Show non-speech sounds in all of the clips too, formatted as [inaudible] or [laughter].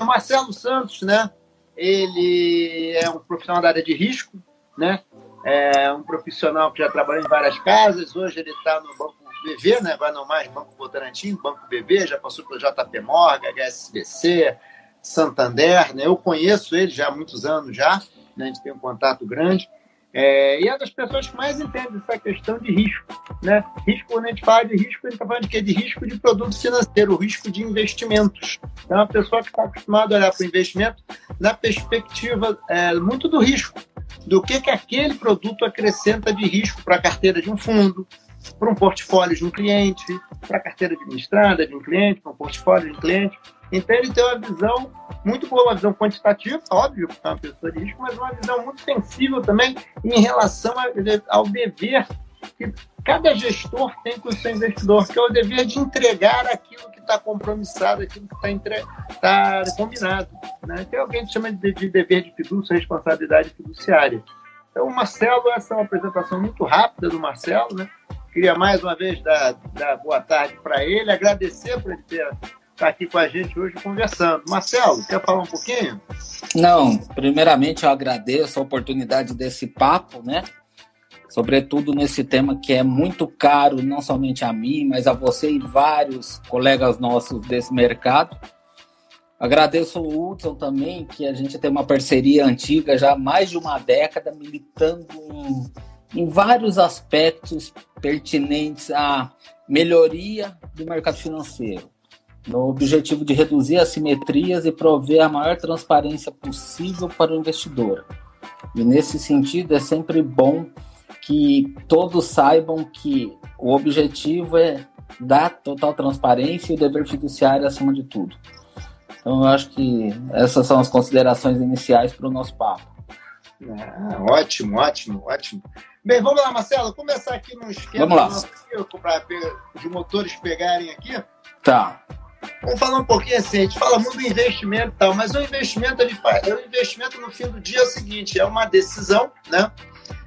O Marcelo Santos, né? Ele é um profissional da área de risco, né? É um profissional que já trabalhou em várias casas. Hoje ele está no Banco BV, né? Vai não mais Banco Votorantim, Banco BV, já passou pelo JP Morgan, HSBC, Santander, né? Eu conheço ele já há muitos anos já, né? a gente tem um contato grande. É, e é das pessoas que mais entendem essa questão de risco. Né? Risco, quando a gente fala de risco, a gente está falando de quê? De risco de produto financeiro, risco de investimentos. Então, é uma pessoa que está acostumada a olhar para o investimento na perspectiva é, muito do risco, do que, que aquele produto acrescenta de risco para a carteira de um fundo, para um portfólio de um cliente, para a carteira administrada de um cliente, para um portfólio de um cliente. Então ele tem uma visão muito boa, uma visão quantitativa, óbvio, porque é uma pessoa de risco, mas uma visão muito sensível também em relação ao dever que cada gestor tem com o seu investidor, que é o dever de entregar aquilo que está compromissado, aquilo que está entre... tá combinado. Né? Tem alguém que chama de, de dever de fidúcia, responsabilidade fiduciária. Então, o Marcelo, essa é uma apresentação muito rápida do Marcelo, né? Queria mais uma vez dar, dar boa tarde para ele, agradecer por ele ter estar aqui com a gente hoje conversando. Marcelo, quer falar um pouquinho? Não, primeiramente eu agradeço a oportunidade desse papo, né? Sobretudo nesse tema que é muito caro, não somente a mim, mas a você e vários colegas nossos desse mercado. Agradeço o Hudson também, que a gente tem uma parceria antiga, já há mais de uma década, militando em, em vários aspectos pertinentes à melhoria do mercado financeiro no objetivo de reduzir assimetrias e prover a maior transparência possível para o investidor. E nesse sentido, é sempre bom que todos saibam que o objetivo é dar total transparência e o dever fiduciário acima de tudo. Então, eu acho que essas são as considerações iniciais para o nosso papo. Ah, ótimo, ótimo, ótimo. Bem, vamos lá, Marcelo, começar aqui no esquema vamos lá. para os motores pegarem aqui. Tá. Vamos falar um pouquinho assim, a gente fala muito do investimento e tal, mas o investimento ele faz, o investimento no fim do dia é o seguinte, é uma decisão, né?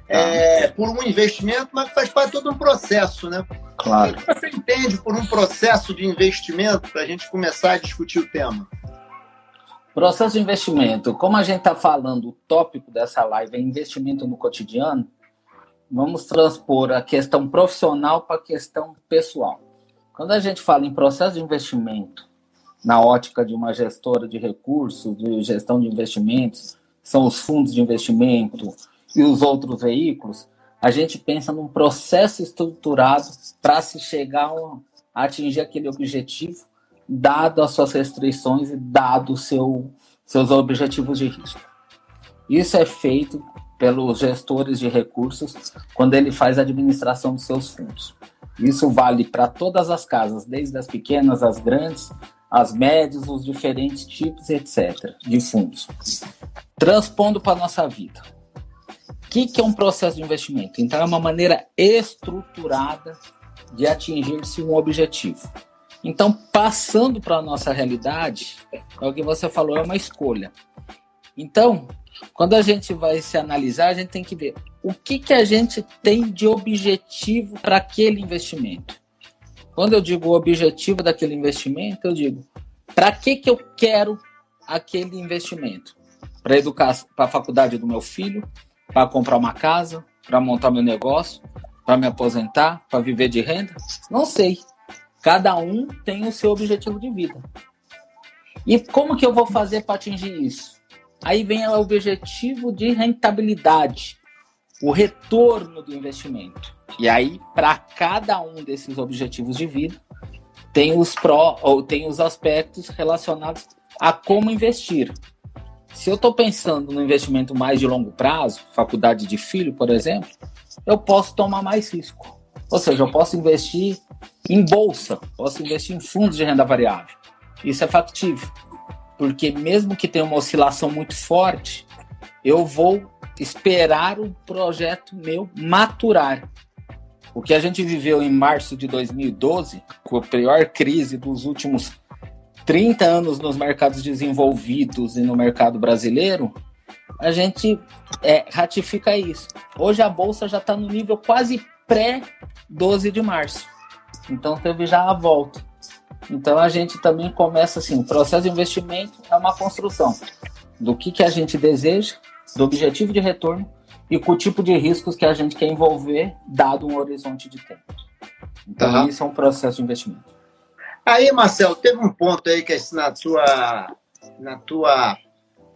É, por um investimento, mas faz parte de todo um processo, né? Claro. O que você entende por um processo de investimento para a gente começar a discutir o tema? Processo de investimento. Como a gente está falando, o tópico dessa live é investimento no cotidiano, vamos transpor a questão profissional para a questão pessoal. Quando a gente fala em processo de investimento, na ótica de uma gestora de recursos, de gestão de investimentos, são os fundos de investimento e os outros veículos, a gente pensa num processo estruturado para se chegar a atingir aquele objetivo, dado as suas restrições e dado seu, seus objetivos de risco. Isso é feito pelos gestores de recursos quando ele faz a administração dos seus fundos. Isso vale para todas as casas, desde as pequenas às grandes, as médias, os diferentes tipos, etc., de fundos. Transpondo para a nossa vida. O que, que é um processo de investimento? Então, é uma maneira estruturada de atingir-se um objetivo. Então, passando para a nossa realidade, é o que você falou, é uma escolha. Então, quando a gente vai se analisar, a gente tem que ver o que, que a gente tem de objetivo para aquele investimento. Quando eu digo o objetivo daquele investimento, eu digo para que, que eu quero aquele investimento? Para educar para a faculdade do meu filho, para comprar uma casa, para montar meu negócio, para me aposentar, para viver de renda? Não sei. Cada um tem o seu objetivo de vida. E como que eu vou fazer para atingir isso? Aí vem o objetivo de rentabilidade, o retorno do investimento. E aí, para cada um desses objetivos de vida, tem os pró ou tem os aspectos relacionados a como investir. Se eu estou pensando no investimento mais de longo prazo, faculdade de filho, por exemplo, eu posso tomar mais risco. Ou seja, eu posso investir em bolsa, posso investir em fundos de renda variável. Isso é factível porque mesmo que tenha uma oscilação muito forte, eu vou esperar o projeto meu maturar. O que a gente viveu em março de 2012, com a pior crise dos últimos 30 anos nos mercados desenvolvidos e no mercado brasileiro, a gente é, ratifica isso. Hoje a bolsa já está no nível quase pré-12 de março. Então teve já a volta. Então a gente também começa assim, o processo de investimento é uma construção do que, que a gente deseja, do objetivo de retorno e com o tipo de riscos que a gente quer envolver, dado um horizonte de tempo. Então, isso é um processo de investimento. Aí, Marcelo, teve um ponto aí que na tua, na tua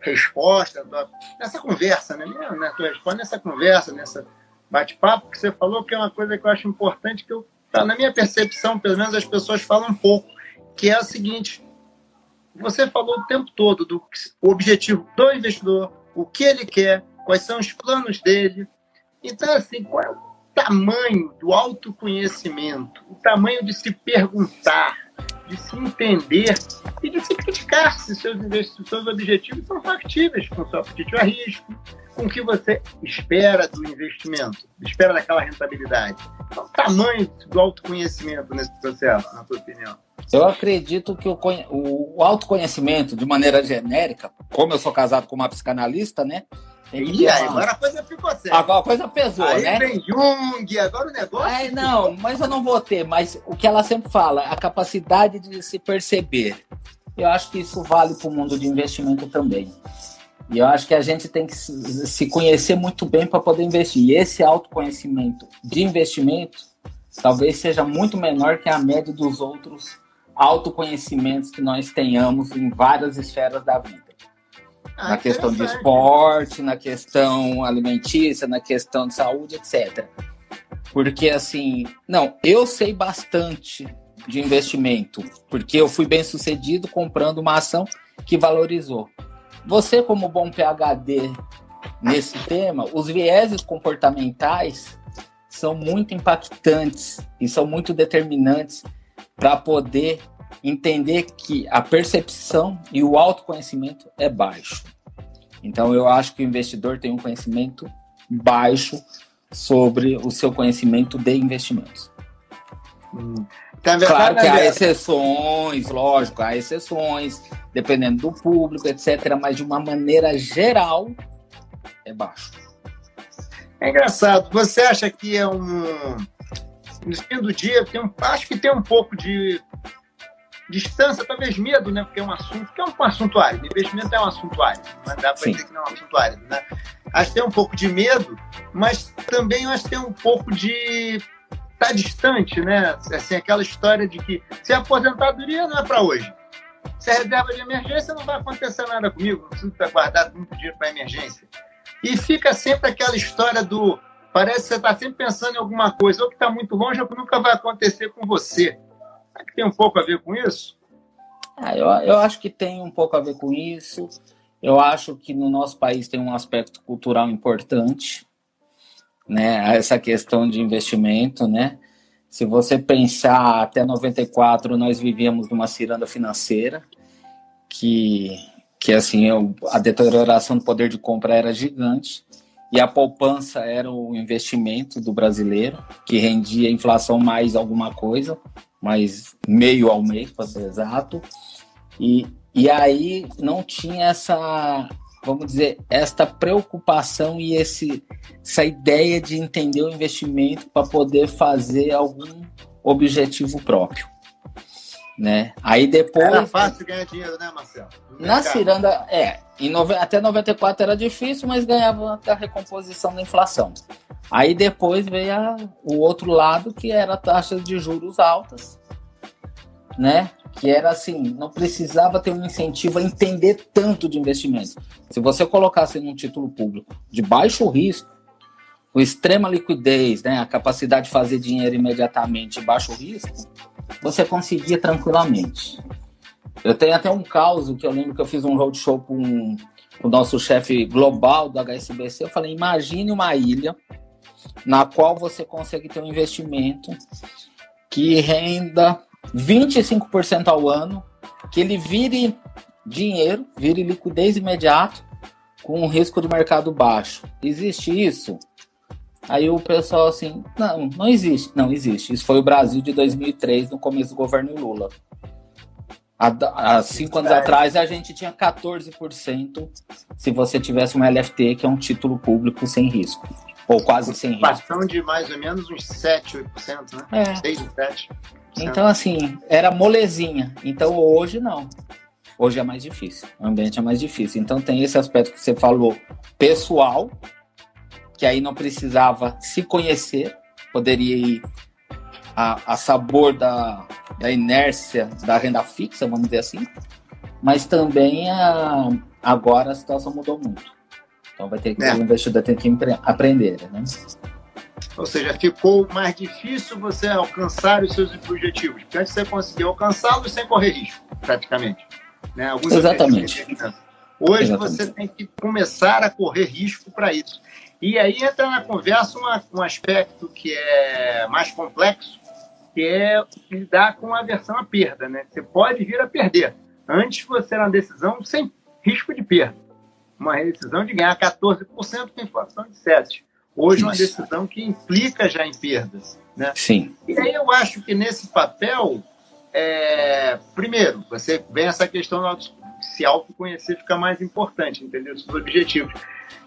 resposta, nessa conversa, né? Na tua resposta, nessa conversa, nessa bate-papo, que você falou que é uma coisa que eu acho importante, que eu, tá, na minha percepção, pelo menos as pessoas falam um pouco, que é o seguinte: você falou o tempo todo do objetivo do investidor, o que ele quer, quais são os planos dele. Então, assim, qual é o tamanho do autoconhecimento, o tamanho de se perguntar, de se entender e de se criticar se seus, se seus objetivos são factíveis com seu apetite a risco, com o que você espera do investimento, espera daquela rentabilidade. Qual o tamanho do autoconhecimento nesse processo, na sua opinião? Eu acredito que o, o autoconhecimento, de maneira genérica, como eu sou casado com uma psicanalista, né? E aí, agora a coisa ficou séria. Agora a coisa pesou, aí né? vem Jung, agora o negócio. Ai, não, mas eu não vou ter. Mas o que ela sempre fala, a capacidade de se perceber. Eu acho que isso vale para o mundo de investimento também. E eu acho que a gente tem que se conhecer muito bem para poder investir. E esse autoconhecimento de investimento talvez seja muito menor que a média dos outros autoconhecimentos que nós tenhamos em várias esferas da vida. Ah, na questão de esporte, na questão alimentícia, na questão de saúde, etc. Porque assim, não, eu sei bastante de investimento, porque eu fui bem sucedido comprando uma ação que valorizou. Você, como bom PhD nesse tema, os vieses comportamentais são muito impactantes e são muito determinantes para poder entender que a percepção e o autoconhecimento é baixo. Então, eu acho que o investidor tem um conhecimento baixo sobre o seu conhecimento de investimentos. Hum. Tá claro que há exceções, lógico, há exceções, dependendo do público, etc. Mas de uma maneira geral, é baixo. É engraçado. Você acha que é um. No fim do dia, tem um... acho que tem um pouco de distância, talvez medo, né? Porque é um assunto que é um assunto árido. Investimento é um assunto árido. Não dá para dizer que não é um assunto árido, né? Acho que tem um pouco de medo, mas também acho que tem um pouco de tá distante, né? Assim, aquela história de que se a aposentadoria não é para hoje. Se a reserva de emergência não vai acontecer nada comigo, não preciso estar guardado muito dinheiro para emergência. E fica sempre aquela história do parece que você está sempre pensando em alguma coisa, ou que está muito longe, ou que nunca vai acontecer com você. Tem um pouco a ver com isso? Ah, eu, eu acho que tem um pouco a ver com isso. Eu acho que no nosso país tem um aspecto cultural importante, né? Essa questão de investimento, né? Se você pensar até 94, nós vivíamos numa ciranda financeira que que assim, a deterioração do poder de compra era gigante e a poupança era o investimento do brasileiro, que rendia inflação mais alguma coisa, mais meio ao mês, para ser exato. E, e aí não tinha essa, vamos dizer, esta preocupação e esse, essa ideia de entender o investimento para poder fazer algum objetivo próprio. Né? Aí depois. Era fácil ganhar dinheiro, né, Marcelo? Na ciranda, é. Em até 94 era difícil, mas ganhava a recomposição da inflação. Aí depois veio a, o outro lado, que era taxas de juros altas, né? Que era assim, não precisava ter um incentivo a entender tanto de investimento. Se você colocasse num título público de baixo risco, com extrema liquidez, né, a capacidade de fazer dinheiro imediatamente baixo risco, você conseguia tranquilamente. Eu tenho até um caso que eu lembro que eu fiz um roadshow com, com o nosso chefe global do HSBC. Eu falei: imagine uma ilha na qual você consegue ter um investimento que renda 25% ao ano, que ele vire dinheiro, vire liquidez imediato, com um risco de mercado baixo. Existe isso? Aí o pessoal assim, não, não existe. Não existe. Isso foi o Brasil de 2003, no começo do governo Lula. Há, há cinco anos atrás a gente tinha 14% se você tivesse uma LFT, que é um título público sem risco. Ou quase sem risco. de mais ou menos uns 7, 8%, né? É. 6, 7%. Então, assim, era molezinha. Então, hoje não. Hoje é mais difícil. O ambiente é mais difícil. Então, tem esse aspecto que você falou, pessoal, que aí não precisava se conhecer, poderia ir a, a sabor da, da inércia da renda fixa, vamos dizer assim, mas também a, agora a situação mudou muito. Então vai ter que é. o investidor tem que aprender, né? Ou seja, ficou mais difícil você alcançar os seus objetivos, porque antes você conseguia alcançá-los sem correr risco, praticamente. Né? Alguns Exatamente. Hoje Exatamente. você tem que começar a correr risco para isso. E aí entra na conversa uma, um aspecto que é mais complexo, que é lidar com a aversão à perda. Né? Você pode vir a perder. Antes você era uma decisão sem risco de perda. Uma decisão de ganhar 14% com inflação de 7%. Hoje Isso. uma decisão que implica já em perdas. Né? Sim. E aí eu acho que nesse papel, é... primeiro, você vem essa questão do se autoconhecer fica mais importante, entender os seus objetivos.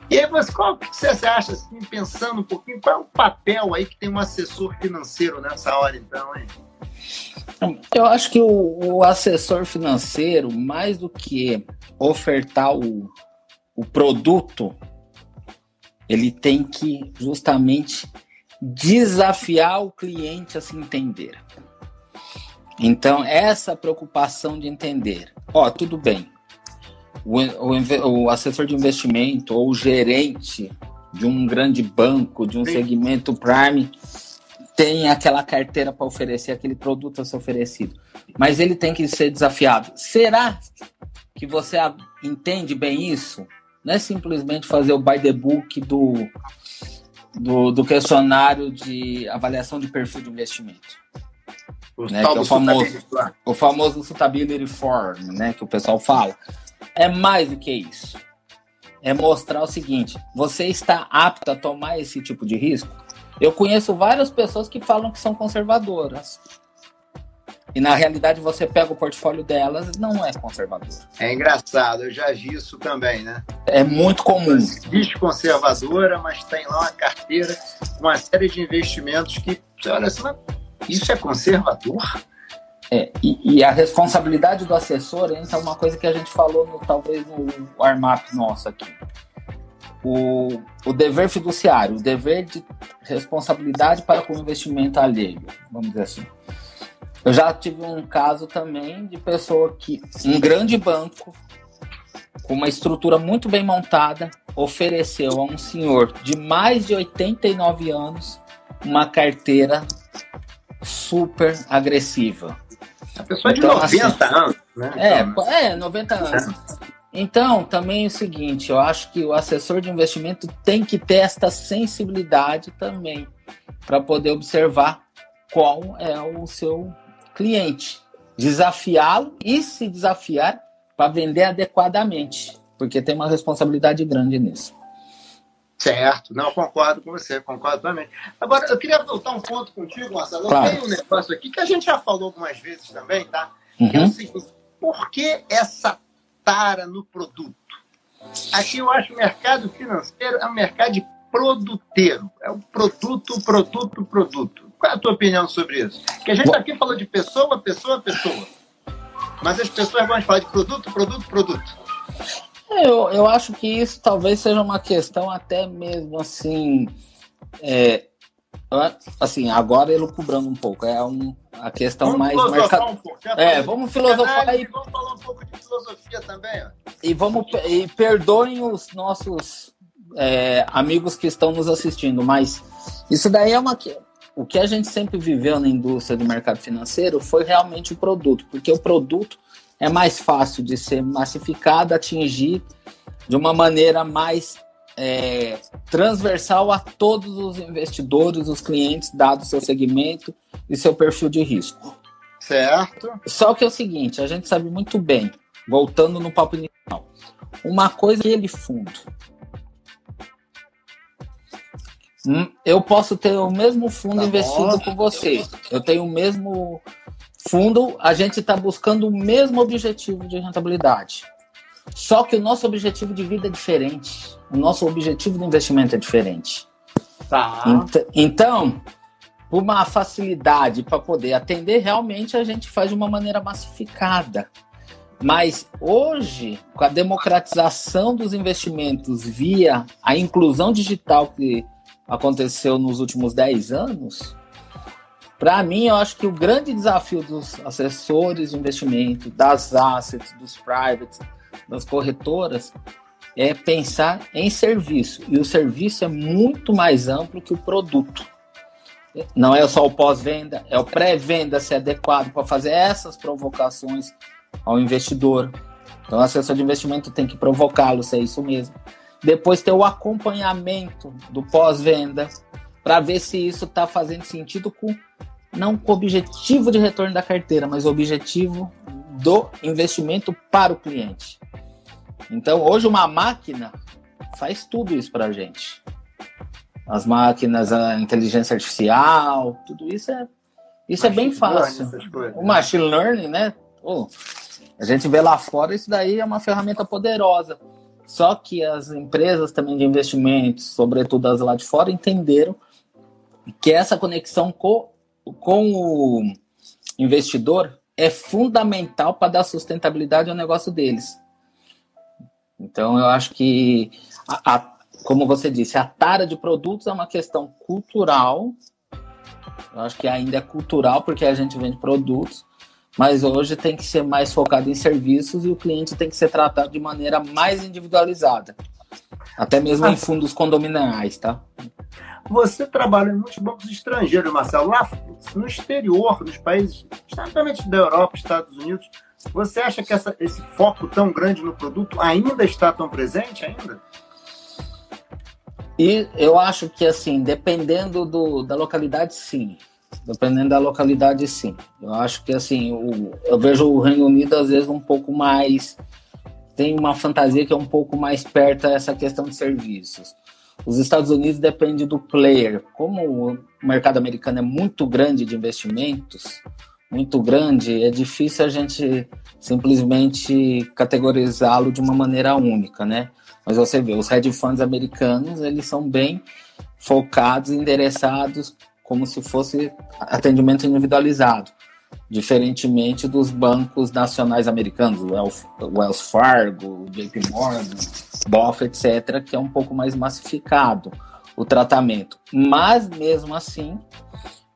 E aí, você, qual que você acha, assim, pensando um pouquinho, qual é o papel aí que tem um assessor financeiro nessa hora, então, hein? Eu acho que o, o assessor financeiro, mais do que ofertar o, o produto, ele tem que justamente desafiar o cliente a se entender. Então, essa preocupação de entender, ó, tudo bem, o, o, o, assessor de investimento ou o gerente de um grande banco, de um Sim. segmento prime, tem aquela carteira para oferecer, aquele produto a ser oferecido. Mas ele tem que ser desafiado. Será que você entende bem isso? Não é simplesmente fazer o by the book do, do, do questionário de avaliação de perfil de investimento. O, né, que é o famoso, o famoso Suitability Form, né, que o pessoal fala. É mais do que isso. É mostrar o seguinte: você está apto a tomar esse tipo de risco? Eu conheço várias pessoas que falam que são conservadoras. E na realidade você pega o portfólio delas não é conservador. É engraçado, eu já vi isso também, né? É muito comum. Diz conservadora, mas tem lá uma carteira, uma série de investimentos que, olha, isso é conservador? É, e, e, a responsabilidade do assessor entra uma coisa que a gente falou no, talvez no armap nosso aqui. O, o dever fiduciário, o dever de responsabilidade para com o investimento alheio, vamos dizer assim. Eu já tive um caso também de pessoa que, um grande banco, com uma estrutura muito bem montada, ofereceu a um senhor de mais de 89 anos uma carteira super agressiva a pessoa então, de 90 assim, anos, né? É, então, é, 90 anos. Então, também é o seguinte, eu acho que o assessor de investimento tem que ter esta sensibilidade também para poder observar qual é o seu cliente, desafiá-lo e se desafiar para vender adequadamente, porque tem uma responsabilidade grande nisso. Certo, não, concordo com você, concordo também. Agora, eu queria voltar um ponto contigo, Marcelo. Claro. Tem um negócio aqui que a gente já falou algumas vezes também, tá? Uhum. Que é o seguinte: por que essa tara no produto? Aqui eu acho que o mercado financeiro é um mercado de produteiro. É o produto, produto, produto. Qual é a tua opinião sobre isso? Que a gente aqui falou de pessoa, pessoa, pessoa. Mas as pessoas vão falar de produto, produto, produto. Eu, eu acho que isso talvez seja uma questão até mesmo assim. É, assim, agora ele cobrando um pouco. É um, a questão vamos mais marcada. Um é, vamos filosofar aí. Vamos falar um pouco de filosofia também. Ó. E vamos e perdoem os nossos é, amigos que estão nos assistindo, mas isso daí é uma o que a gente sempre viveu na indústria do mercado financeiro foi realmente o produto, porque o produto é mais fácil de ser massificado, atingir de uma maneira mais é, transversal a todos os investidores, os clientes, dado seu segmento e seu perfil de risco. Certo. Só que é o seguinte, a gente sabe muito bem, voltando no papo inicial, uma coisa é ele fundo. Hum, eu posso ter o mesmo fundo tá investido com você. Eu tenho o mesmo fundo, a gente está buscando o mesmo objetivo de rentabilidade. Só que o nosso objetivo de vida é diferente. O nosso objetivo de investimento é diferente. Tá. Então, por uma facilidade para poder atender, realmente a gente faz de uma maneira massificada. Mas hoje, com a democratização dos investimentos via a inclusão digital que aconteceu nos últimos 10 anos, para mim, eu acho que o grande desafio dos assessores de investimento, das assets, dos privates, das corretoras, é pensar em serviço. E o serviço é muito mais amplo que o produto. Não é só o pós-venda, é o pré-venda ser adequado para fazer essas provocações ao investidor. Então, o assessor de investimento tem que provocá-lo, se é isso mesmo. Depois ter o acompanhamento do pós-venda, para ver se isso está fazendo sentido com não com o objetivo de retorno da carteira, mas o objetivo do investimento para o cliente. Então, hoje uma máquina faz tudo isso para a gente. As máquinas, a inteligência artificial, tudo isso é isso é bem fácil. O machine learning, né? Oh, a gente vê lá fora, isso daí é uma ferramenta poderosa. Só que as empresas também de investimentos, sobretudo as lá de fora, entenderam que essa conexão com, com o investidor é fundamental para dar sustentabilidade ao negócio deles. Então, eu acho que, a, a, como você disse, a tara de produtos é uma questão cultural. Eu acho que ainda é cultural porque a gente vende produtos, mas hoje tem que ser mais focado em serviços e o cliente tem que ser tratado de maneira mais individualizada. Até mesmo em fundos condominiais, tá? Você trabalha em muitos bancos estrangeiros, Marcelo. Lá no exterior, nos países, exatamente da Europa, Estados Unidos, você acha que essa, esse foco tão grande no produto ainda está tão presente ainda? E eu acho que assim, dependendo do, da localidade, sim. Dependendo da localidade, sim. Eu acho que assim, o, eu vejo o Reino Unido às vezes um pouco mais. Tem uma fantasia que é um pouco mais perto a essa questão de serviços. Os Estados Unidos depende do player. Como o mercado americano é muito grande de investimentos, muito grande, é difícil a gente simplesmente categorizá-lo de uma maneira única, né? Mas você vê, os hedge funds americanos, eles são bem focados, endereçados como se fosse atendimento individualizado, diferentemente dos bancos nacionais americanos, Wells Fargo, JP Morgan, BOF, etc., que é um pouco mais massificado o tratamento. Mas, mesmo assim,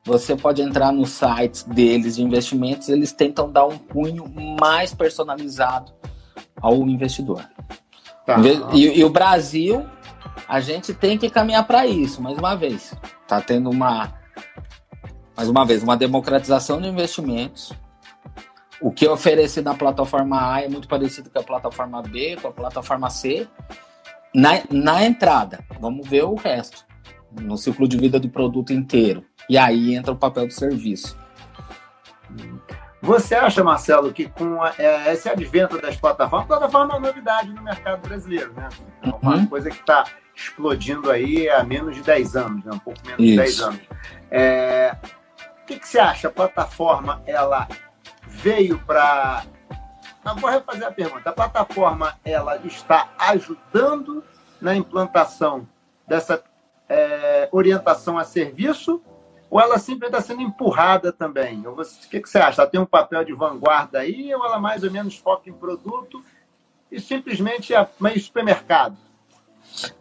você pode entrar nos sites deles de investimentos, eles tentam dar um cunho mais personalizado ao investidor. Tá. E, e, o Brasil, a gente tem que caminhar para isso, mais uma vez. Está tendo uma mais uma vez, uma democratização de investimentos. O que é oferecido na plataforma A é muito parecido com a plataforma B, com a plataforma C. Na, na entrada, vamos ver o resto, no ciclo de vida do produto inteiro. E aí entra o papel do serviço. Você acha, Marcelo, que com a, é, esse advento das plataformas, plataforma é uma novidade no mercado brasileiro, né? É uma uhum. coisa que está explodindo aí há menos de 10 anos, né? um pouco menos Isso. de 10 anos. É, o que, que você acha? A plataforma ela veio para. vou refazer a pergunta. A plataforma ela está ajudando na implantação dessa é, orientação a serviço ou ela simplesmente está sendo empurrada também? o que, que você acha? Ela tem um papel de vanguarda aí ou ela mais ou menos foca em produto e simplesmente é meio supermercado?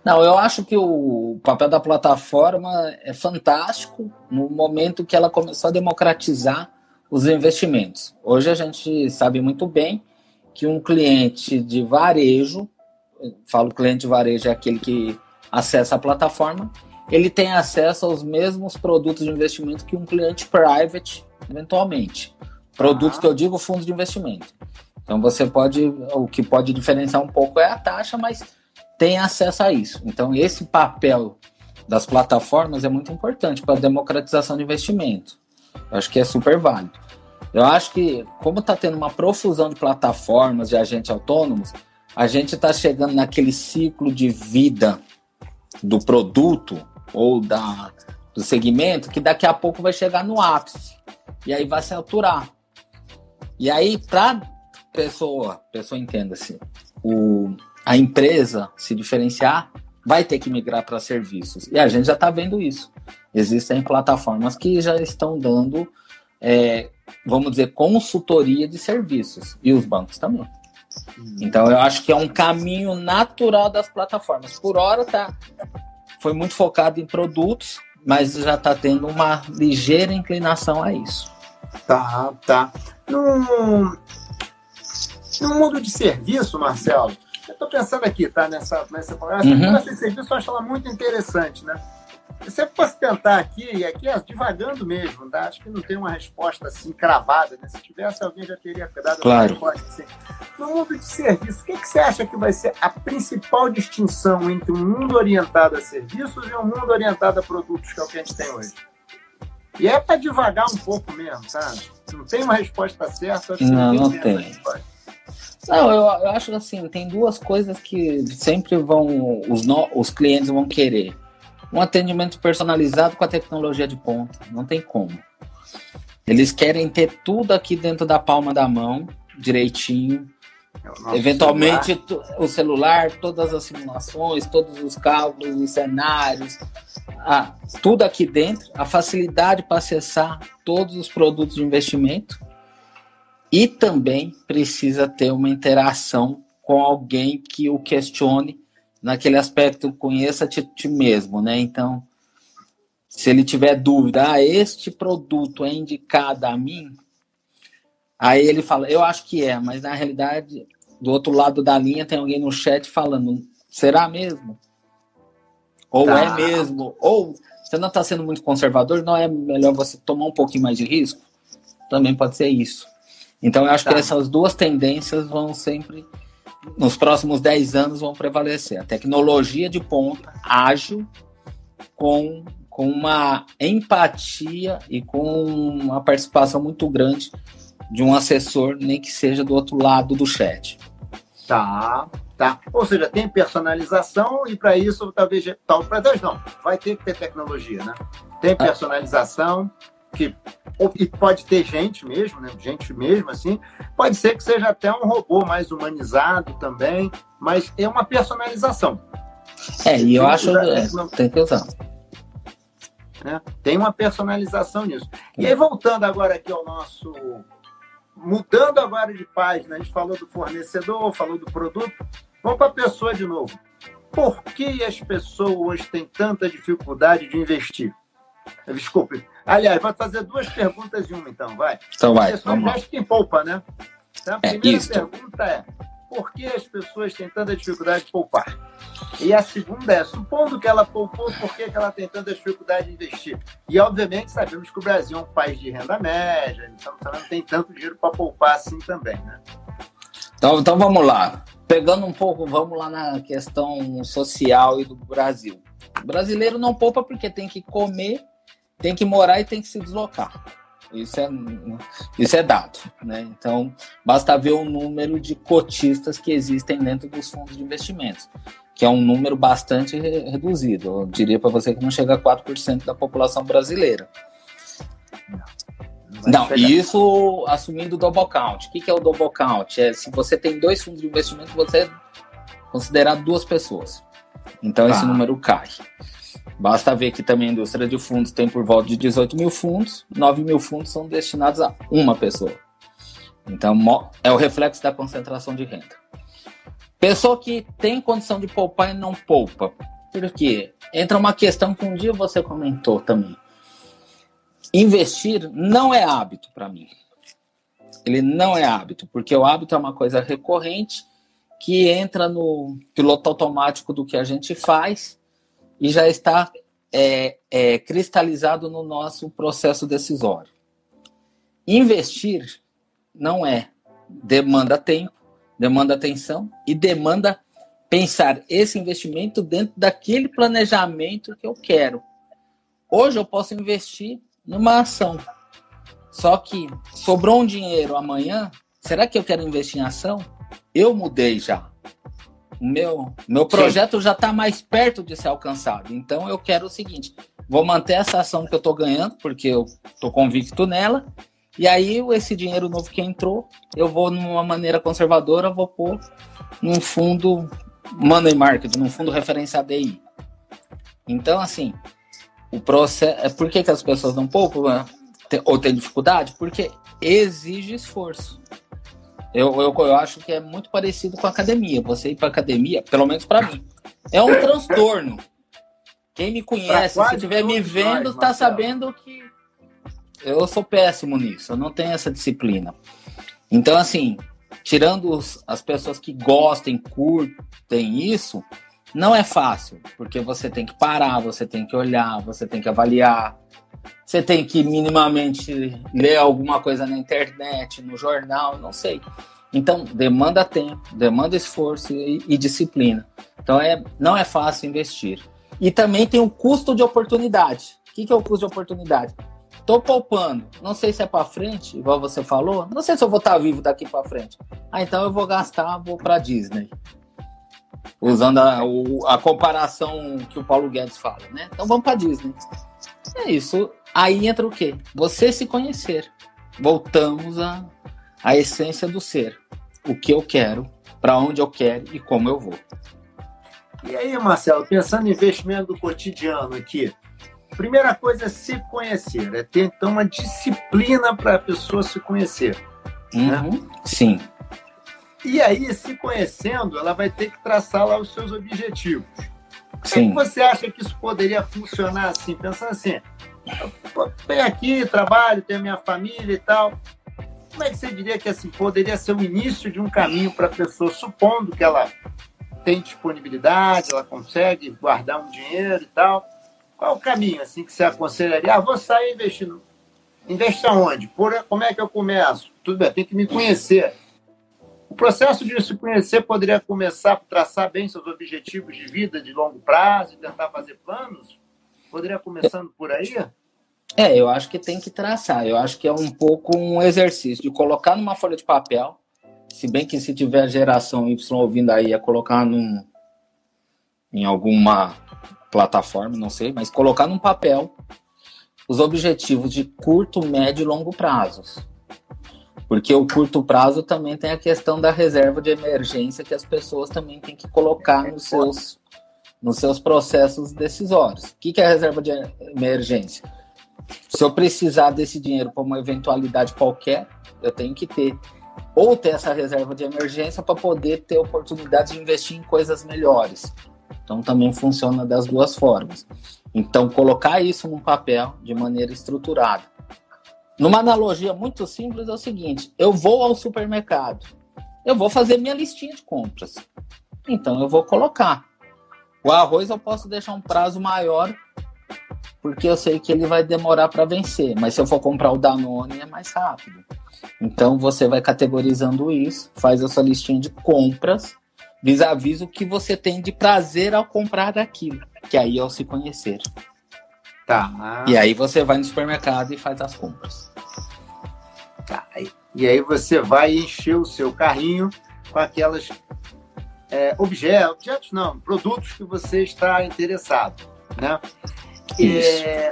Não, eu acho que o papel da plataforma é fantástico no momento que ela começou a democratizar os investimentos. Hoje a gente sabe muito bem que um cliente de varejo, falo cliente de varejo é aquele que acessa a plataforma, ele tem acesso aos mesmos produtos de investimento que um cliente private, eventualmente. Produtos ah. que eu digo fundos de investimento. Então você pode, o que pode diferenciar um pouco é a taxa, mas tem acesso a isso. Então, esse papel das plataformas é muito importante para a democratização de investimento. Eu acho que é super válido. Eu acho que, como está tendo uma profusão de plataformas, de agentes autônomos, a gente está chegando naquele ciclo de vida do produto ou da, do segmento que daqui a pouco vai chegar no ápice. E aí vai se aturar. E aí, para pessoa, pessoa entenda-se, o a empresa se diferenciar, vai ter que migrar para serviços. E a gente já está vendo isso. Existem plataformas que já estão dando, é, vamos dizer, consultoria de serviços. E os bancos também. Hum. Então eu acho que é um caminho natural das plataformas. Por hora tá, foi muito focado em produtos, mas já está tendo uma ligeira inclinação a isso. Tá, tá. No, no mundo de serviço, Marcelo, estou pensando aqui, tá? Nessa, nessa uhum. essa serviço eu acho ela muito interessante, né? Se você fosse tentar aqui, e aqui é devagando mesmo, tá? acho que não tem uma resposta assim cravada, né? Se tivesse, alguém já teria dado claro. uma resposta assim. No mundo de serviço, o que, que você acha que vai ser a principal distinção entre um mundo orientado a serviços e um mundo orientado a produtos, que é o que a gente tem hoje? E é para devagar um pouco mesmo, sabe? Não tem uma resposta certa. não, não tem. Não, eu, eu, acho assim, tem duas coisas que sempre vão, os, no, os clientes vão querer. Um atendimento personalizado com a tecnologia de ponta. Não tem como. Eles querem ter tudo aqui dentro da palma da mão, direitinho. É Eventualmente celular. o celular, todas as simulações, todos os cálculos, os cenários, tudo aqui dentro, a facilidade para acessar todos os produtos de investimento e também precisa ter uma interação com alguém que o questione naquele aspecto conheça-te ti mesmo, né? Então, se ele tiver dúvida, ah, este produto é indicado a mim, aí ele fala, eu acho que é, mas na realidade, do outro lado da linha tem alguém no chat falando, será mesmo? Ou tá. é mesmo? Ou você não está sendo muito conservador, não é melhor você tomar um pouquinho mais de risco? Também pode ser isso. Então, eu acho tá. que essas duas tendências vão sempre, nos próximos 10 anos, vão prevalecer. A tecnologia de ponta, ágil, com, com uma empatia e com uma participação muito grande de um assessor, nem que seja do outro lado do chat. Tá, tá. Ou seja, tem personalização e para isso talvez, talvez não, vai ter que ter tecnologia, né? Tem ah. Que e pode ter gente mesmo, né? Gente mesmo assim. Pode ser que seja até um robô mais humanizado também, mas é uma personalização. É, e eu acho é, tem que usar. Né? Tem uma personalização nisso. E aí, voltando agora aqui ao nosso. Mudando agora de página, a gente falou do fornecedor, falou do produto. Vamos para a pessoa de novo. Por que as pessoas têm tanta dificuldade de investir? Desculpe. Aliás, vou fazer duas perguntas em uma, então, vai. Então vai. Vamos lá. quem poupa, né? Então, a é primeira é, pergunta é: por que as pessoas têm tanta dificuldade de poupar? E a segunda é: supondo que ela poupou, por que, que ela tem tanta dificuldade de investir? E, obviamente, sabemos que o Brasil é um país de renda média, então não tem tanto dinheiro para poupar assim também, né? Então, então vamos lá. Pegando um pouco, vamos lá na questão social e do Brasil. O brasileiro não poupa porque tem que comer tem que morar e tem que se deslocar. Isso é, isso é dado. Né? Então, basta ver o número de cotistas que existem dentro dos fundos de investimentos, que é um número bastante reduzido. Eu diria para você que não chega a 4% da população brasileira. Não, não isso assumindo o double count. O que, que é o double count? É se você tem dois fundos de investimento, você é considerado duas pessoas. Então, esse número cai. Basta ver que também a indústria de fundos tem por volta de 18 mil fundos, 9 mil fundos são destinados a uma pessoa. Então, é o reflexo da concentração de renda. Pessoa que tem condição de poupar e não poupa. Por quê? Entra uma questão que um dia você comentou também. Investir não é hábito para mim. Ele não é hábito, porque o hábito é uma coisa recorrente que entra no piloto automático do que a gente faz e já está é, é, cristalizado no nosso processo decisório. Investir não é demanda tempo, demanda atenção e demanda pensar esse investimento dentro daquele planejamento que eu quero. Hoje eu posso investir numa ação. Só que sobrou um dinheiro amanhã, será que eu quero investir em ação? Eu mudei já meu, meu projeto Sim. já está mais perto de ser alcançado. Então eu quero o seguinte: vou manter essa ação que eu estou ganhando, porque eu estou convicto nela. E aí, esse dinheiro novo que entrou, eu vou, numa maneira conservadora, vou pôr num fundo money market, num fundo referência DI. Então, assim, o processo. É, por que, que as pessoas não poupam né? ou têm dificuldade? Porque exige esforço. Eu, eu, eu acho que é muito parecido com a academia. Você ir para academia, pelo menos para mim, é um transtorno. Quem me conhece, se estiver me vendo, está sabendo que eu sou péssimo nisso. Eu não tenho essa disciplina. Então, assim, tirando os, as pessoas que gostem, curtem isso, não é fácil, porque você tem que parar, você tem que olhar, você tem que avaliar, você tem que minimamente ler alguma coisa na internet, no jornal, não sei. Então, demanda tempo, demanda esforço e, e disciplina. Então, é, não é fácil investir. E também tem o custo de oportunidade. O que, que é o custo de oportunidade? Tô poupando. Não sei se é para frente, igual você falou. Não sei se eu vou estar tá vivo daqui para frente. Ah, então eu vou gastar, vou para Disney. Usando a, o, a comparação que o Paulo Guedes fala, né? Então vamos para Disney. É isso. Aí entra o quê? Você se conhecer. Voltamos à, à essência do ser. O que eu quero, para onde eu quero e como eu vou. E aí, Marcelo, pensando em investimento do cotidiano aqui, primeira coisa é se conhecer, é ter então uma disciplina para a pessoa se conhecer. Né? Uhum. Né? Sim. E aí, se conhecendo, ela vai ter que traçar lá os seus objetivos. Sim. Como você acha que isso poderia funcionar assim? Pensando assim, venho aqui, trabalho, tenho minha família e tal. Como é que você diria que assim poderia ser o início de um caminho para a pessoa, supondo que ela tem disponibilidade, ela consegue guardar um dinheiro e tal? Qual é o caminho assim que você aconselharia? Ah, vou sair investindo. Investe aonde? Por, como é que eu começo? Tudo bem, tem que me conhecer. O processo de se conhecer poderia começar por traçar bem seus objetivos de vida de longo prazo e tentar fazer planos? Poderia começando por aí? É, eu acho que tem que traçar. Eu acho que é um pouco um exercício de colocar numa folha de papel. Se bem que se tiver geração Y ouvindo aí, é colocar num, em alguma plataforma, não sei, mas colocar num papel os objetivos de curto, médio e longo prazos. Porque o curto prazo também tem a questão da reserva de emergência que as pessoas também têm que colocar nos seus, nos seus processos decisórios. O que é a reserva de emergência? Se eu precisar desse dinheiro para uma eventualidade qualquer, eu tenho que ter. Ou ter essa reserva de emergência para poder ter oportunidade de investir em coisas melhores. Então também funciona das duas formas. Então colocar isso num papel de maneira estruturada. Numa analogia muito simples é o seguinte: eu vou ao supermercado, eu vou fazer minha listinha de compras. Então eu vou colocar. O arroz eu posso deixar um prazo maior porque eu sei que ele vai demorar para vencer, mas se eu for comprar o Danone é mais rápido. Então você vai categorizando isso, faz essa listinha de compras vis-a-vis o que você tem de prazer ao comprar aquilo, que aí é o se conhecer. Tá. E aí você vai no supermercado e faz as compras. Tá. E aí você vai encher o seu carrinho com aquelas é, objetos, objetos não, produtos que você está interessado, né? É,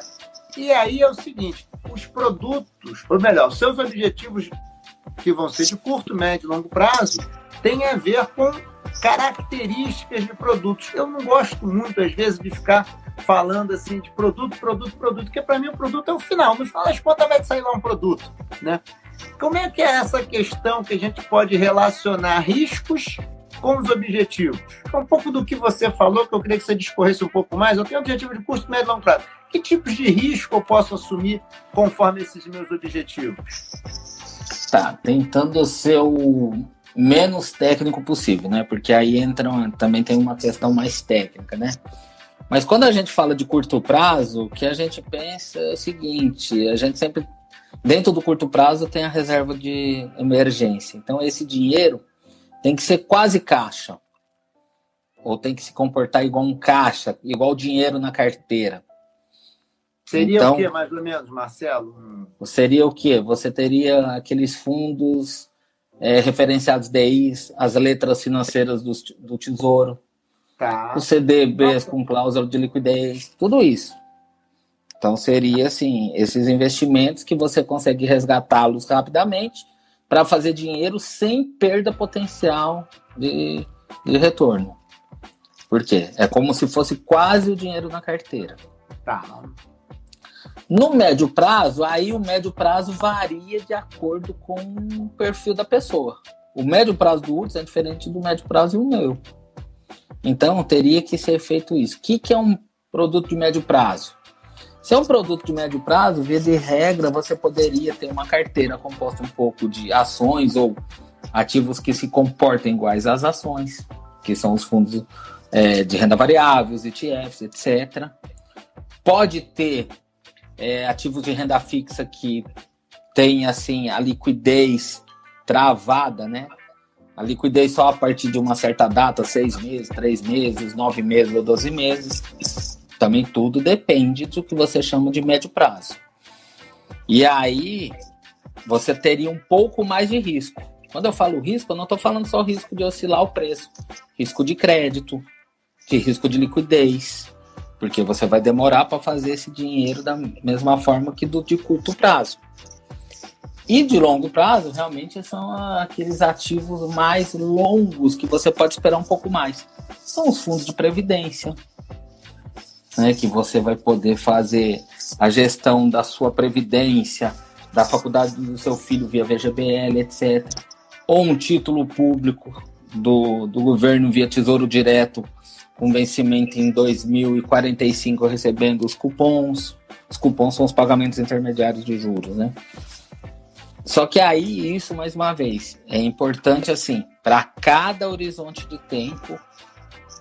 e aí é o seguinte, os produtos, ou melhor, os seus objetivos que vão ser de curto, médio e longo prazo, têm a ver com características de produtos. Eu não gosto muito, às vezes, de ficar falando assim de produto, produto, produto, porque para mim o produto é o final. No final das contas vai sair lá um produto, né? Como é que é essa questão que a gente pode relacionar riscos com os objetivos? É um pouco do que você falou, que eu queria que você discorresse um pouco mais. Eu tenho objetivo de curto, médio e longo prazo. Que tipos de risco eu posso assumir conforme esses meus objetivos? Tá, tentando ser o menos técnico possível, né? Porque aí entra também tem uma questão mais técnica, né? Mas quando a gente fala de curto prazo, o que a gente pensa é o seguinte: a gente sempre, dentro do curto prazo, tem a reserva de emergência. Então, esse dinheiro tem que ser quase caixa. Ou tem que se comportar igual um caixa, igual dinheiro na carteira. Seria então, o que, mais ou menos, Marcelo? Seria o que? Você teria aqueles fundos é, referenciados DIs, as letras financeiras do, do Tesouro, tá. os CDBs com cláusula de liquidez, tudo isso. Então seria assim, esses investimentos que você consegue resgatá-los rapidamente para fazer dinheiro sem perda potencial de, de retorno. Por quê? É como se fosse quase o dinheiro na carteira. Tá. No médio prazo, aí o médio prazo varia de acordo com o perfil da pessoa. O médio prazo do Urso é diferente do médio prazo do meu. Então, teria que ser feito isso. O que, que é um produto de médio prazo? Se é um produto de médio prazo, via de regra, você poderia ter uma carteira composta um pouco de ações ou ativos que se comportem iguais às ações, que são os fundos é, de renda variável, os ETFs, etc. Pode ter é, ativos de renda fixa que tem assim a liquidez travada, né? A liquidez só a partir de uma certa data, seis meses, três meses, nove meses ou doze meses. Também tudo depende do que você chama de médio prazo. E aí você teria um pouco mais de risco. Quando eu falo risco, eu não estou falando só risco de oscilar o preço, risco de crédito, de risco de liquidez, porque você vai demorar para fazer esse dinheiro da mesma forma que do de curto prazo. E de longo prazo, realmente são aqueles ativos mais longos que você pode esperar um pouco mais. São os fundos de previdência, né, que você vai poder fazer a gestão da sua previdência, da faculdade do seu filho via VGBL, etc. Ou um título público do, do governo via Tesouro Direto, com vencimento em 2045, recebendo os cupons. Os cupons são os pagamentos intermediários de juros, né? Só que aí, isso, mais uma vez, é importante, assim, para cada horizonte de tempo,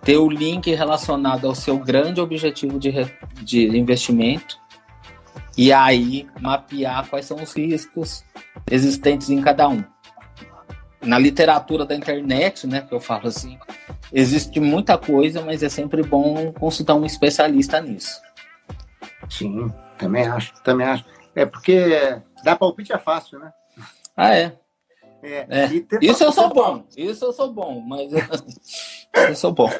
ter o link relacionado ao seu grande objetivo de, de investimento e aí mapear quais são os riscos existentes em cada um. Na literatura da internet, né, que eu falo assim, existe muita coisa, mas é sempre bom consultar um especialista nisso. Sim, também acho, também acho. É porque dar palpite é fácil, né? Ah, é. é. é. Isso eu sou bom, isso eu sou bom, mas eu [laughs] sou bom. [laughs]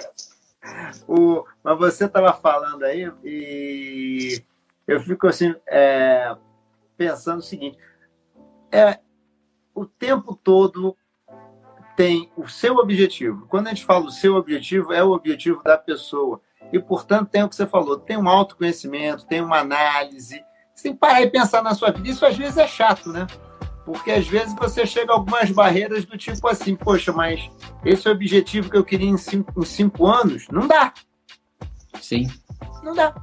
O, mas você estava falando aí e eu fico assim é, pensando o seguinte: é o tempo todo tem o seu objetivo. Quando a gente fala o seu objetivo, é o objetivo da pessoa. E, portanto, tem o que você falou: tem um autoconhecimento, tem uma análise. Você tem que parar e pensar na sua vida. Isso às vezes é chato, né? Porque às vezes você chega a algumas barreiras do tipo assim, poxa, mas esse é o objetivo que eu queria em cinco, em cinco anos, não dá. Sim. Não dá.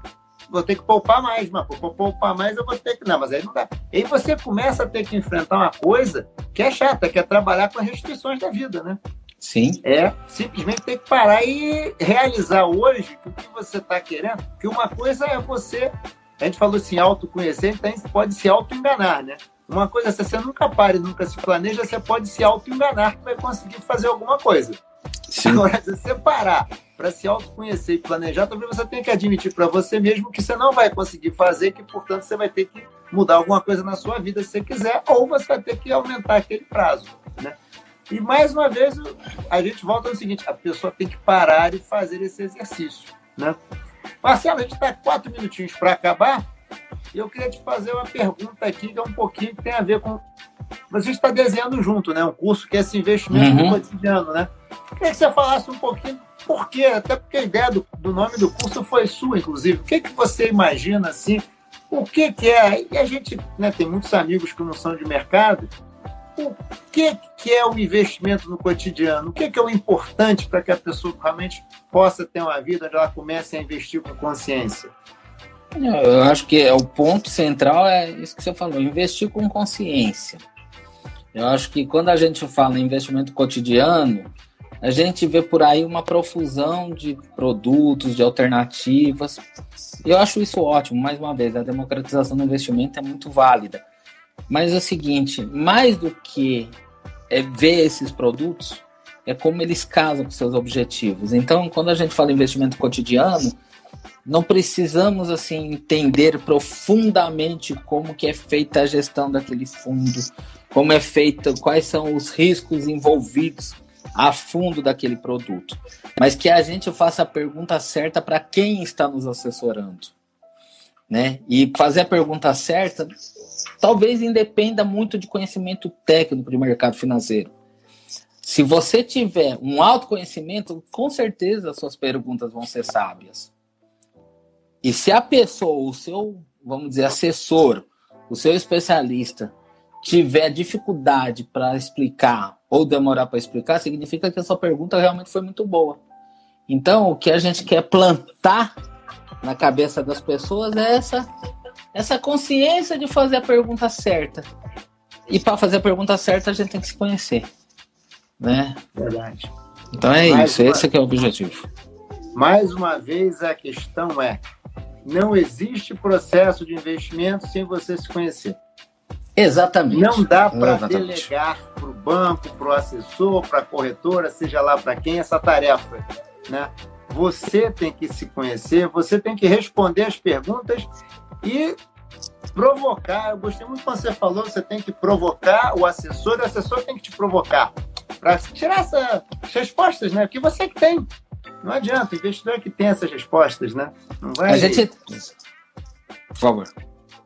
Vou ter que poupar mais, mas para poupar mais eu vou ter que. Não, mas aí não dá. E aí você começa a ter que enfrentar uma coisa que é chata, que é trabalhar com as restrições da vida, né? Sim. É simplesmente ter que parar e realizar hoje o que você está querendo. Que uma coisa é você. A gente falou assim, autoconhecer, então a gente pode se auto-enganar, né? Uma coisa, se você nunca para e nunca se planeja, você pode se auto-enganar que vai conseguir fazer alguma coisa. Sim. Agora, se você parar para se autoconhecer e planejar, talvez você tenha que admitir para você mesmo que você não vai conseguir fazer, que, portanto, você vai ter que mudar alguma coisa na sua vida se você quiser, ou você vai ter que aumentar aquele prazo. Né? E, mais uma vez, a gente volta no seguinte, a pessoa tem que parar e fazer esse exercício. Né? Marcelo, a gente está quatro minutinhos para acabar, e eu queria te fazer uma pergunta aqui que é um pouquinho que tem a ver com. Você está desenhando junto, né? Um curso que é esse investimento uhum. cotidiano, né? Eu queria que você falasse um pouquinho por quê, até porque a ideia do, do nome do curso foi sua, inclusive. O que, que você imagina assim? O que, que é? E a gente né, tem muitos amigos que não são de mercado. O que, que é o investimento no cotidiano? O que, que é o importante para que a pessoa realmente possa ter uma vida onde ela comece a investir com consciência? Eu acho que é o ponto central é isso que você falou, investir com consciência. Eu acho que quando a gente fala em investimento cotidiano, a gente vê por aí uma profusão de produtos, de alternativas. Eu acho isso ótimo, mais uma vez, a democratização do investimento é muito válida. Mas é o seguinte, mais do que é ver esses produtos, é como eles casam com seus objetivos. Então, quando a gente fala investimento cotidiano, não precisamos assim entender profundamente como que é feita a gestão daquele fundo, como é feita, quais são os riscos envolvidos a fundo daquele produto, mas que a gente faça a pergunta certa para quem está nos assessorando, né? E fazer a pergunta certa talvez independa muito de conhecimento técnico de mercado financeiro. Se você tiver um autoconhecimento, com certeza as suas perguntas vão ser sábias. E se a pessoa, o seu, vamos dizer, assessor, o seu especialista, tiver dificuldade para explicar ou demorar para explicar, significa que a sua pergunta realmente foi muito boa. Então, o que a gente quer plantar na cabeça das pessoas é essa, essa consciência de fazer a pergunta certa. E para fazer a pergunta certa, a gente tem que se conhecer. Né? Verdade. Então é mais isso, uma... esse é o objetivo. Mais uma vez, a questão é: não existe processo de investimento sem você se conhecer. Exatamente. Não dá para delegar para o banco, para o assessor, para a corretora, seja lá para quem, essa tarefa. Né? Você tem que se conhecer, você tem que responder as perguntas e provocar. Eu gostei muito quando você falou, você tem que provocar o assessor, o assessor tem que te provocar para tirar essas respostas, né? Que você que tem. Não adianta, o investidor que tem essas respostas, né? Não vai. A gente. Por favor.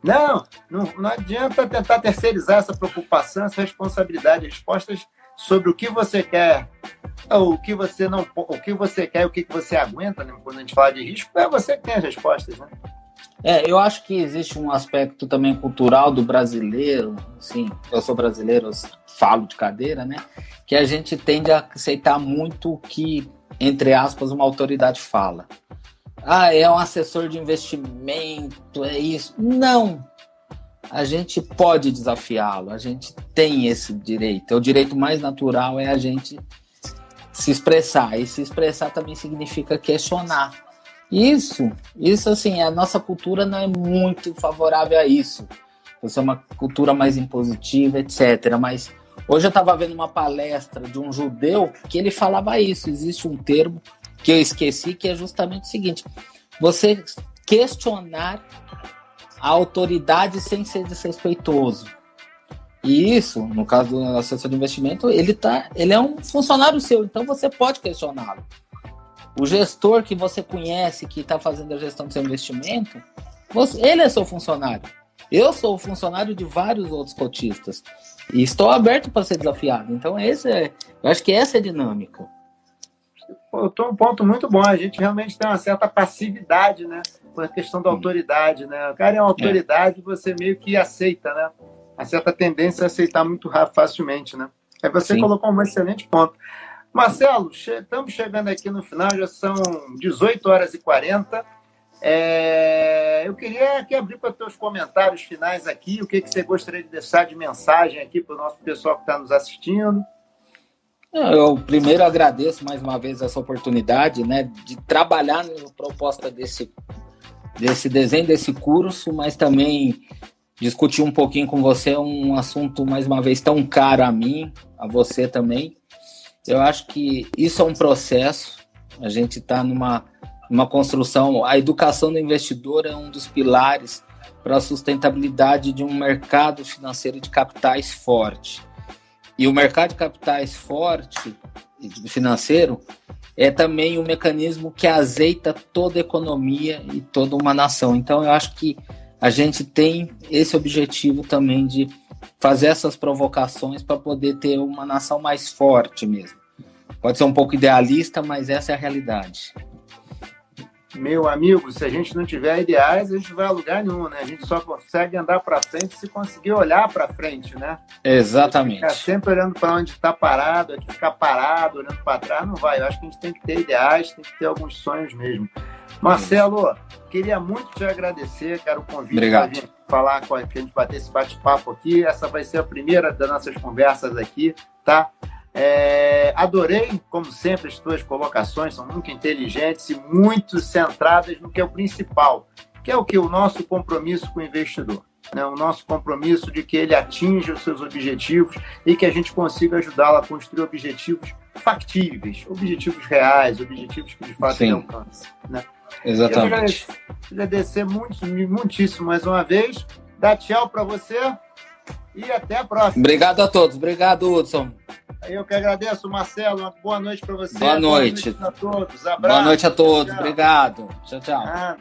Não, não, não adianta tentar terceirizar essa preocupação, essa responsabilidade, respostas sobre o que você quer, ou o que você não, o que você quer, o que você aguenta, né? quando a gente fala de risco, é você que tem as respostas, né? É, eu acho que existe um aspecto também cultural do brasileiro, sim, eu sou brasileiro, eu falo de cadeira, né? Que a gente tende a aceitar muito o que, entre aspas, uma autoridade fala ah, é um assessor de investimento, é isso. Não. A gente pode desafiá-lo, a gente tem esse direito. O direito mais natural é a gente se expressar. E se expressar também significa questionar. Isso, isso assim, a nossa cultura não é muito favorável a isso. Você é uma cultura mais impositiva, etc. Mas hoje eu estava vendo uma palestra de um judeu que ele falava isso. Existe um termo que eu esqueci, que é justamente o seguinte: você questionar a autoridade sem ser desrespeitoso. E isso, no caso do assessor de investimento, ele, tá, ele é um funcionário seu, então você pode questioná-lo. O gestor que você conhece, que está fazendo a gestão do seu investimento, você, ele é seu funcionário. Eu sou funcionário de vários outros cotistas. E estou aberto para ser desafiado. Então, esse é, eu acho que essa é a dinâmica botou um ponto muito bom. A gente realmente tem uma certa passividade, né? Com a questão da autoridade, né? O cara é uma autoridade, você meio que aceita, né? A certa tendência a aceitar muito facilmente, né? Aí você Sim. colocou um excelente ponto. Marcelo, estamos chegando aqui no final, já são 18 horas e 40. É... eu queria aqui abrir para os teus comentários finais aqui, o que, que você gostaria de deixar de mensagem aqui para o nosso pessoal que está nos assistindo. Eu primeiro agradeço mais uma vez essa oportunidade, né, de trabalhar na proposta desse, desse desenho desse curso, mas também discutir um pouquinho com você um assunto mais uma vez tão caro a mim, a você também. Eu acho que isso é um processo. A gente está numa, numa construção. A educação do investidor é um dos pilares para a sustentabilidade de um mercado financeiro de capitais forte. E o mercado de capitais forte, financeiro, é também um mecanismo que azeita toda a economia e toda uma nação. Então, eu acho que a gente tem esse objetivo também de fazer essas provocações para poder ter uma nação mais forte mesmo. Pode ser um pouco idealista, mas essa é a realidade. Meu amigo, se a gente não tiver ideais, a gente vai a lugar nenhum, né? A gente só consegue andar para frente se conseguir olhar para frente, né? Exatamente. Ficar sempre olhando para onde está parado, aqui ficar parado, olhando para trás, não vai. Eu acho que a gente tem que ter ideais, tem que ter alguns sonhos mesmo. Marcelo, queria muito te agradecer, cara, o convite para vir falar com a, a gente bater esse bate-papo aqui. Essa vai ser a primeira das nossas conversas aqui, tá? É, adorei, como sempre, as tuas colocações, são muito inteligentes e muito centradas no que é o principal, que é o que? O nosso compromisso com o investidor. Né? O nosso compromisso de que ele atinja os seus objetivos e que a gente consiga ajudá-lo a construir objetivos factíveis, objetivos reais, objetivos que de fato Sim. alcance. Né? Exatamente. Eu agradecer muito, muitíssimo mais uma vez. Dá tchau para você e até a próxima. Obrigado a todos. Obrigado, Hudson. Eu que agradeço, Marcelo. Uma boa noite para você. Boa noite. Boa noite a todos. Abraço. Boa noite a todos. Tchau. Obrigado. Tchau, tchau. Ah.